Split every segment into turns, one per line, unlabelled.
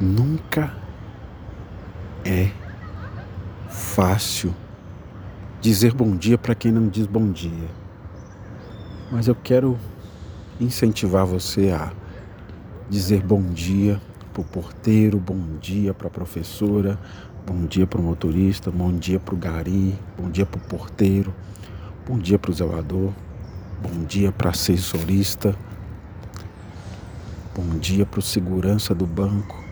Nunca é fácil dizer bom dia para quem não diz bom dia. Mas eu quero incentivar você a dizer bom dia para o porteiro, bom dia para a professora, bom dia para o motorista, bom dia para o gari, bom dia para o porteiro, bom dia para o zelador, bom dia para a assessorista, bom dia para o segurança do banco,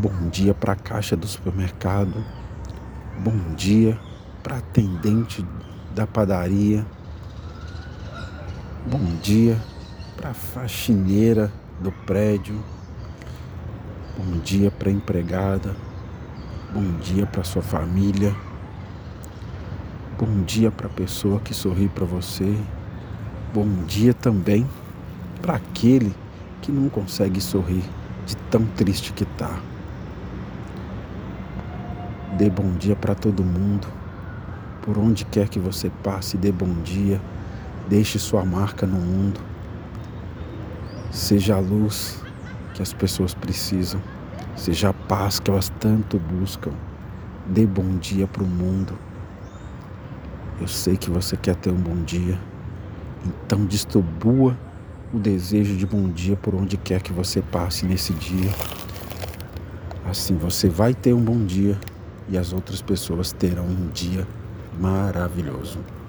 Bom dia para a caixa do supermercado. Bom dia para atendente da padaria. Bom dia para a faxineira do prédio. Bom dia para a empregada. Bom dia para sua família. Bom dia para a pessoa que sorri para você. Bom dia também para aquele que não consegue sorrir de tão triste que está. Dê bom dia para todo mundo. Por onde quer que você passe, dê bom dia. Deixe sua marca no mundo. Seja a luz que as pessoas precisam. Seja a paz que elas tanto buscam. Dê bom dia para o mundo. Eu sei que você quer ter um bom dia. Então distribua o desejo de bom dia por onde quer que você passe nesse dia. Assim você vai ter um bom dia e as outras pessoas terão um dia maravilhoso.